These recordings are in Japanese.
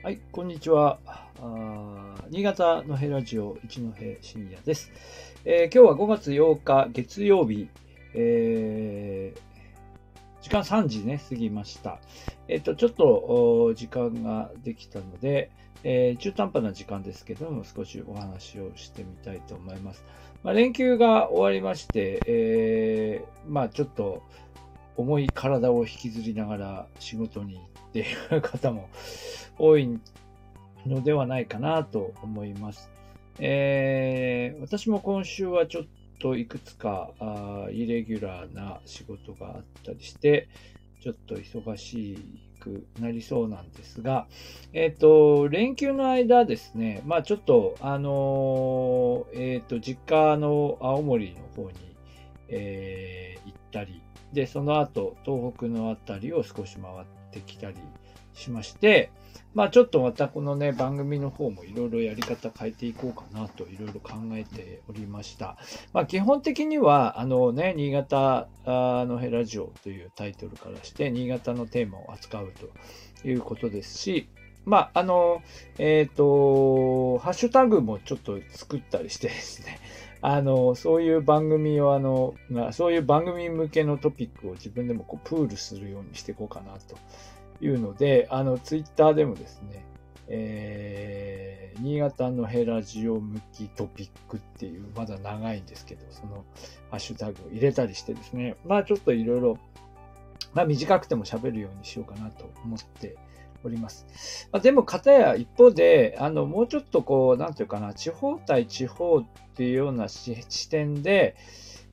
はい、こんにちは。新潟のヘラジオ一戸深夜です、えー今日は5月8日月曜日、えー時間3時ね、過ぎました。えっ、と、ちょっと時間ができたので、えー中途半端な時間ですけども、少しお話をしてみたいと思います。まあ、連休が終わりまして、えーまあ、ちょっと重い体を引きずりながら仕事に行っている方も多いのではないかなと思います。えー私も今週はちょっといくつかあイレギュラーな仕事があったりして、ちょっと忙しくなりそうなんですが、えっ、と、連休の間ですね、まあちょっと、あのーえっ、と、実家の青森の方に、えー行ったり、で、その後、東北のあたりを少し回ってきたりしまして、まあちょっとまたこのね、番組の方もいろいろやり方変えていこうかなといろいろ考えておりました。まあ基本的には、あのね、新潟のヘラジオというタイトルからして、新潟のテーマを扱うということですし、まああの、えっ、と、ハッシュタグもちょっと作ったりしてですね、あの、そういう番組を、あの、まあそういう番組向けのトピックを自分でもこうプールするようにしていこうかなというので、あの、ツイッターでもですね、えー、新潟のヘラジオ向きトピックっていう、まだ長いんですけど、そのハッシュタグを入れたりしてですね、まあちょっといろいろ、まあ短くても喋るようにしようかなと思っております。まあ、でも、かたや一方で、あの、もうちょっとこう、なんていうかな、地方対地方っていうような視点で、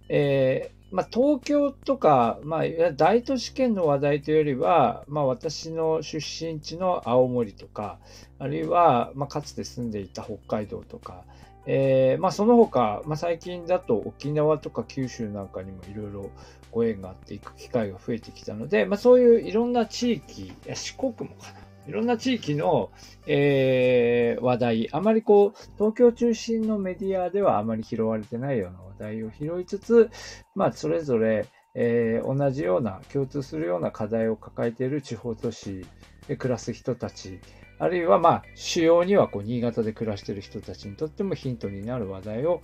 えーまあ、東京とか、まあ、大都市圏の話題というよりは、まあ、私の出身地の青森とか、あるいは、まあ、かつて住んでいた北海道とか、えーまあ、その他、まあ、最近だと沖縄とか九州なんかにもいろいろご縁があって行く機会が増えてきたので、まあ、そういういろんな地域、四国もかな。いろんな地域の、えー話題、あまりこう、東京中心のメディアではあまり拾われてないような話題を拾いつつ、まあ、それぞれ、えー同じような、共通するような課題を抱えている地方都市で暮らす人たち、あるいは、まあ、主要には、こう、新潟で暮らしている人たちにとってもヒントになる話題を、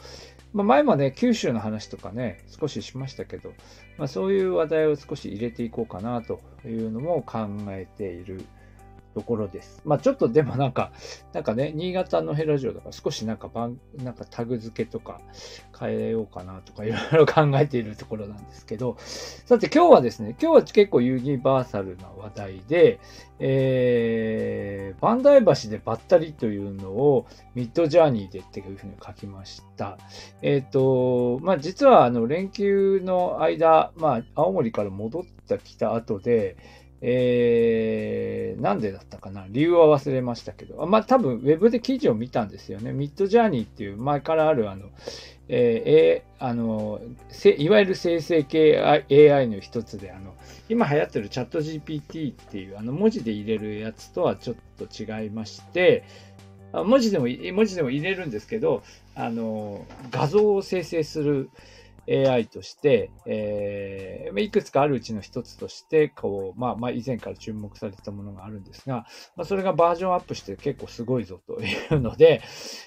まあ、前もね、九州の話とかね、少ししましたけど、まあ、そういう話題を少し入れていこうかなというのも考えているところです。まあちょっとでもなんか、なんかね、新潟のヘラジオだから少しなんか番、なんかタグ付けとか変えようかなとかいろいろ考えているところなんですけど、さて今日はですね、今日は結構ユニバーサルな話題で、えー、磐梯橋でばったりというのをミッドジャーニーでっていうふうに書きました。えっ、と、まあ実はあの連休の間、まあ青森から戻ってきた後で、えー、なんでだったかな？理由は忘れましたけど、まあ多分ウェブで記事を見たんですよね。ミッドジャーニーっていう前からあるあの、えーあの、いわゆる生成系 AI の一つで、あの、今流行ってるチャット GPT っていうあの文字で入れるやつとはちょっと違いまして、文字でも、文字でも入れるんですけど、あの、画像を生成する AI として、えーいくつかあるうちの一つとして、こう、まあ、まあ、以前から注目されてたものがあるんですが、まあ、それがバージョンアップして結構すごいぞというので、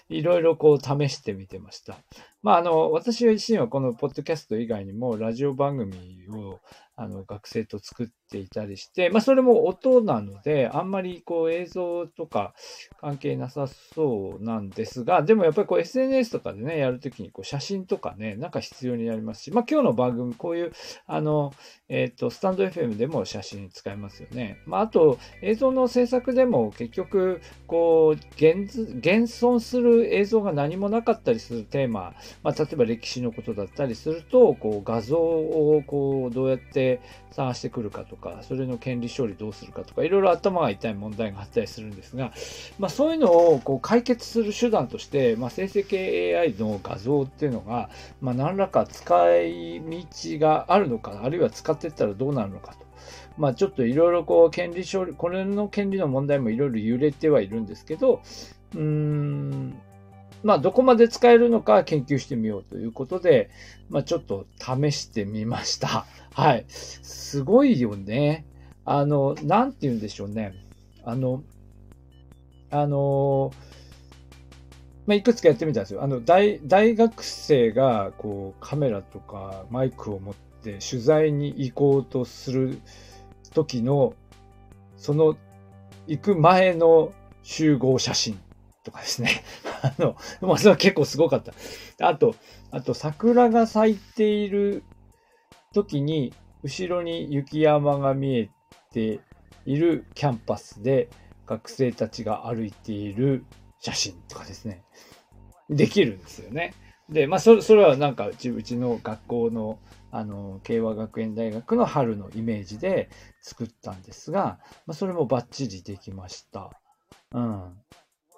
いろいろこう試してみてました。まあ、あの、私自身はこのポッドキャスト以外にもラジオ番組をあの学生と作っていたりして、まあ、それも音なので、あんまりこう映像とか関係なさそうなんですが、でもやっぱりこう SNS とかでね、やるときにこう写真とかね、なんか必要になりますし、まあ、今日の番組、こういう、あの、えっ、と、スタンド FM でも写真使えますよね。まあ、あと、映像の制作でも結局、こう、現現存する映像が何もなかったりするテーマ、まあ、例えば歴史のことだったりすると、こう、画像をこう、どうやって探してくるかとか、それの権利処理どうするかとか、いろいろ頭が痛い問題があったりするんですが、まあ、そういうのをこう解決する手段として、まあ、生成系 AI の画像っていうのが、まあ、何らか使い道があるのか、あるいは使っていったらどうなるのかと。まあ、ちょっといろいろこう、権利処理、これの権利の問題もいろいろ揺れてはいるんですけど、うーん、まあ、どこまで使えるのか研究してみようということで、まあ、ちょっと試してみました。はい。すごいよね。あの、なんて言うんでしょうね。あの、あのまあ、いくつかやってみたんですよ。あの、大、大学生が、こう、カメラとかマイクを持って取材に行こうとする時の、その、行く前の集合写真とかですね。あの、まあ、それは結構すごかった。あと、あと、桜が咲いている時に、後ろに雪山が見えているキャンパスで学生たちが歩いている写真とかですね。できるんですよね。で、まあ、それ、それはなんかうち、うちの学校の、あの、慶和学園大学の春のイメージで作ったんですが、まあ、それもバッチリできました。うん。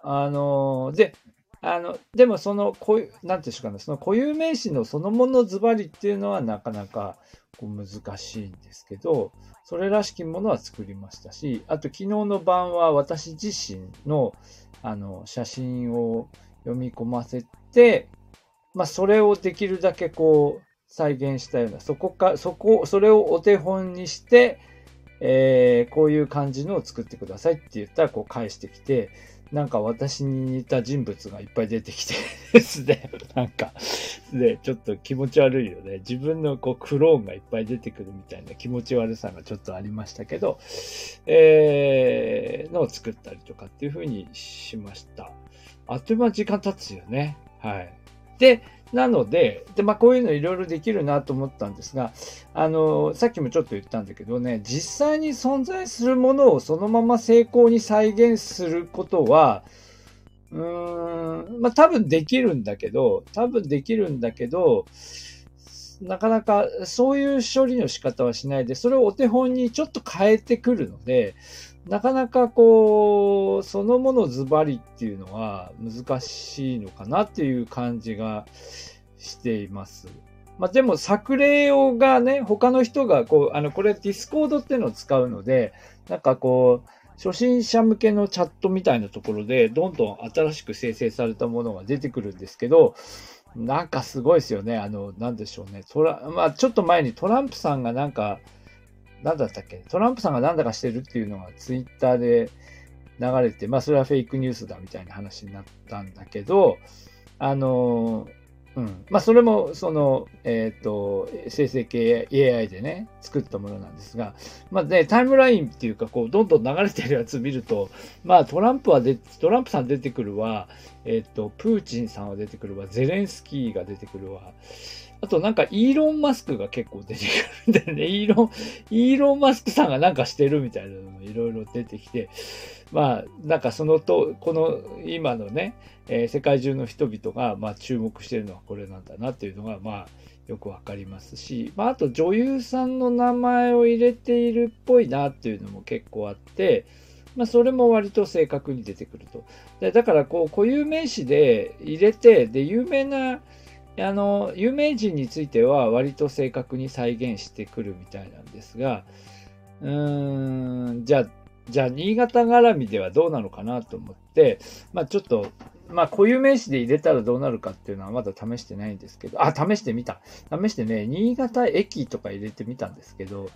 あの、で、あの、でもその、こういう、なんていうんでしょうかね、その固有名詞のそのものズバリっていうのはなかなかこう難しいんですけど、それらしきものは作りましたし、あと昨日の晩は私自身の、あの、写真を読み込ませて、まあ、それをできるだけこう、再現したような、そこか、そこ、それをお手本にして、えー、こういう感じのを作ってくださいって言ったら、こう返してきて、なんか私に似た人物がいっぱい出てきてですね、なんか、で、ちょっと気持ち悪いよね。自分のこうクローンがいっぱい出てくるみたいな気持ち悪さがちょっとありましたけど、えー、のを作ったりとかっていうふうにしました。あっという間時間経つよね。はい。で、なので、で、まあ、こういうのいろいろできるなと思ったんですが、あの、さっきもちょっと言ったんだけどね、実際に存在するものをそのまま成功に再現することは、うーん、まあ、多分できるんだけど、多分できるんだけど、なかなかそういう処理の仕方はしないで、それをお手本にちょっと変えてくるので、なかなかこう、そのものズバリっていうのは難しいのかなっていう感じがしています。まあでも作例をがね、他の人がこう、あの、これディスコードっていうのを使うので、なんかこう、初心者向けのチャットみたいなところで、どんどん新しく生成されたものが出てくるんですけど、なんかすごいですよね。あの、なんでしょうね。トラ、まあちょっと前にトランプさんがなんか、なんだったっけ？トランプさんがなんだかしてるっていうのがツイッターで流れて、まあそれはフェイクニュースだみたいな話になったんだけど、あの、うん。まあそれもその、えっ、ー、と、生成系 AI でね、作ったものなんですが、まあね、タイムラインっていうか、こう、どんどん流れてるやつ見ると、まあトランプはで、トランプさん出てくるわ、えっ、ー、と、プーチンさんは出てくるわ、ゼレンスキーが出てくるわ、あとなんかイーロン・マスクが結構出てくるんだよね。イーロン、イーロン・マスクさんがなんかしてるみたいなのもいろいろ出てきて、まあなんかそのと、この今のね、えー、世界中の人々がまあ注目してるのはこれなんだなっていうのがまあよくわかりますし、まああと女優さんの名前を入れているっぽいなっていうのも結構あって、まあ、それも割と正確に出てくると。でだから、こう、固有名詞で入れて、で、有名なあの、有名人については割と正確に再現してくるみたいなんですが、うーん、じゃあ、じゃあ、新潟絡みではどうなのかなと思って、まあちょっと、まあ固有名詞で入れたらどうなるかっていうのはまだ試してないんですけど、あ、試してみた。試してね、新潟駅とか入れてみたんですけど、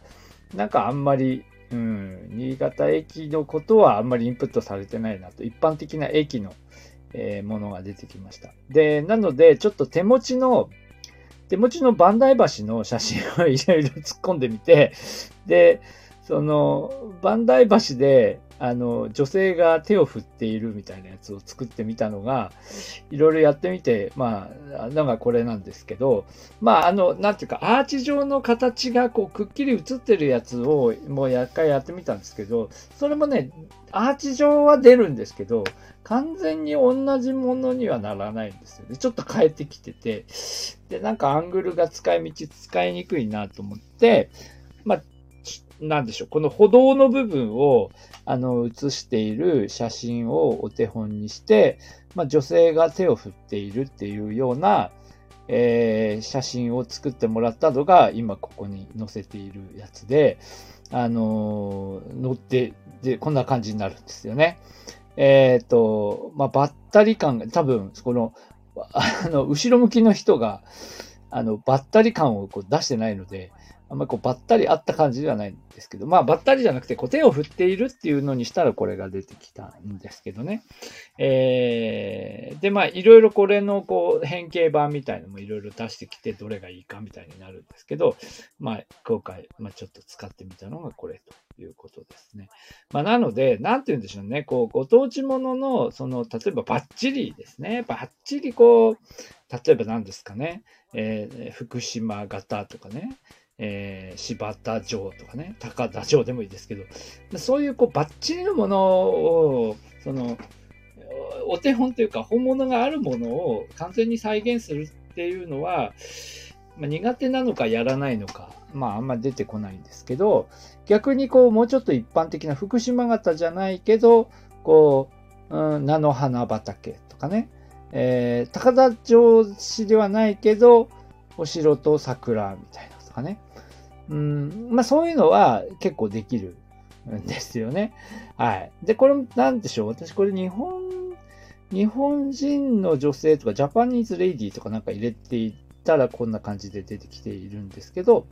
なんかあんまり、うん、新潟駅のことはあんまりインプットされてないなと、一般的な駅のえー、ものが出てきました。で、なので、ちょっと手持ちの、手持ちのバンダイ橋の写真をいろいろ突っ込んでみて、で、その、バンダイ橋で、あの、女性が手を振っているみたいなやつを作ってみたのが、いろいろやってみて、まあ、なんかこれなんですけど、まあ、あの、なんていうか、アーチ状の形がこう、くっきり映ってるやつを、もうやっかいやってみたんですけど、それもね、アーチ状は出るんですけど、完全に同じものにはならないんですよね。ちょっと変えてきてて、で、なんかアングルが使い道使いにくいなと思って、まあ、なんでしょう、この歩道の部分を、あの、写している写真をお手本にして、まあ、女性が手を振っているっていうような、えー、写真を作ってもらったのが、今ここに載せているやつで、あのー、載って、で、こんな感じになるんですよね。えっ、ー、と、まあ、ばったり感が、多分、この、あの、後ろ向きの人が、あの、ばったり感をこう出してないので、あんまりこうばったりあった感じではないんですけど、まあばったりじゃなくて、こう手を振っているっていうのにしたらこれが出てきたんですけどね。えー、で、まあいろいろこれのこう変形版みたいのもいろいろ出してきて、どれがいいかみたいになるんですけど、まあ今回、まあちょっと使ってみたのがこれということですね。まあなので、なんて言うんでしょうね、こうご当地ものの、その、例えばバッチリですね、バッチリこう、例えば何ですかね、えー、福島型とかね、えー、柴田城とかね、高田城でもいいですけど、そういうこうバッチリのものを、その、お手本というか本物があるものを完全に再現するっていうのは、まあ、苦手なのかやらないのか、まああんま出てこないんですけど、逆にこうもうちょっと一般的な福島型じゃないけど、こう、うん、菜の花畑とかね、えー、高田城市ではないけど、お城と桜みたいなとかね。うん、まあそういうのは結構できるんですよね。はい。で、これなんでしょう私これ日本、日本人の女性とかジャパニーズレイディーとかなんか入れていったらこんな感じで出てきているんですけど、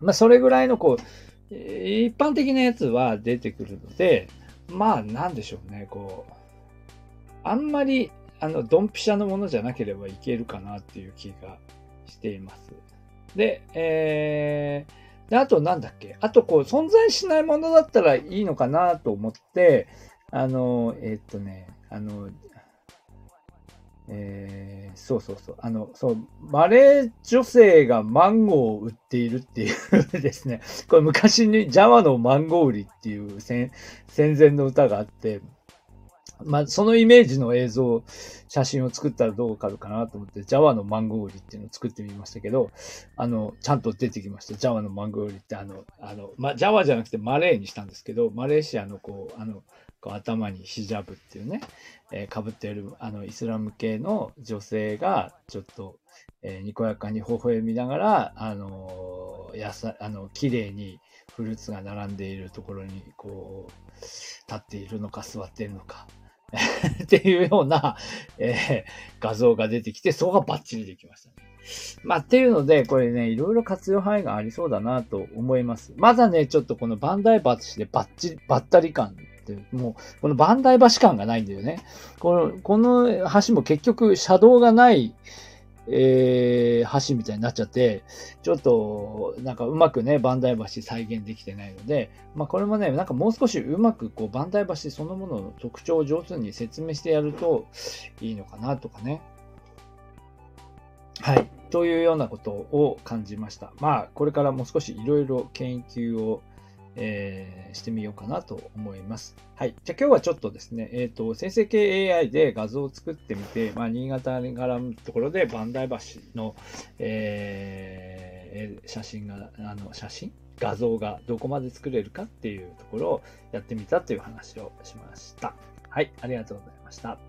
まあそれぐらいのこう、一般的なやつは出てくるので、まあなんでしょうね、こう、あんまりあの、ドンピシャのものじゃなければいけるかなっていう気がしています。で、えー、で、あとなんだっけ？あとこう、存在しないものだったらいいのかなと思って、あの、えー、っとね、あの、えー、そうそうそう。あの、そう、マレー女性がマンゴーを売っているっていうですね。これ昔にジャワのマンゴー売りっていう戦前の歌があって、まあ、そのイメージの映像、写真を作ったらどうかるかなと思って、ジャワのマンゴー売りっていうのを作ってみましたけど、あの、ちゃんと出てきました。ジャワのマンゴー売りって、あの、あの、まあ、ジャワじゃなくてマレーにしたんですけど、マレーシアのこう、あの、こう頭にヒジャブっていうね、えー、被っている、あの、イスラム系の女性が、ちょっと、えー、にこやかに微笑みながら、あのー、やさ、あの、綺麗にフルーツが並んでいるところに、こう、立っているのか座っているのか、っていうような、えー、画像が出てきて、そこがバッチリできましたね。まあ、っていうので、これね、いろいろ活用範囲がありそうだなと思います。まだね、ちょっとこのバンダイバチでバッチリ、バッタリ感って、もう、このバンダイ橋感がないんだよね。この、この橋も結局、車道がない、えー、橋みたいになっちゃって、ちょっと、なんかうまくね、バンダイ橋再現できてないので、まあこれもね、なんかもう少しうまくこう、バンダイ橋そのものの特徴を上手に説明してやるといいのかなとかね。はい。というようなことを感じました。まあ、これからもう少しいろいろ研究をえー、してみようかなと思います。はい。じゃあ今日はちょっとですね、えっ、ー、と、生成系 AI で画像を作ってみて、まあ、新潟に絡むところで、磐梯橋の、えー、写真が、あの、写真？画像がどこまで作れるかっていうところをやってみたという話をしました。はい。ありがとうございました。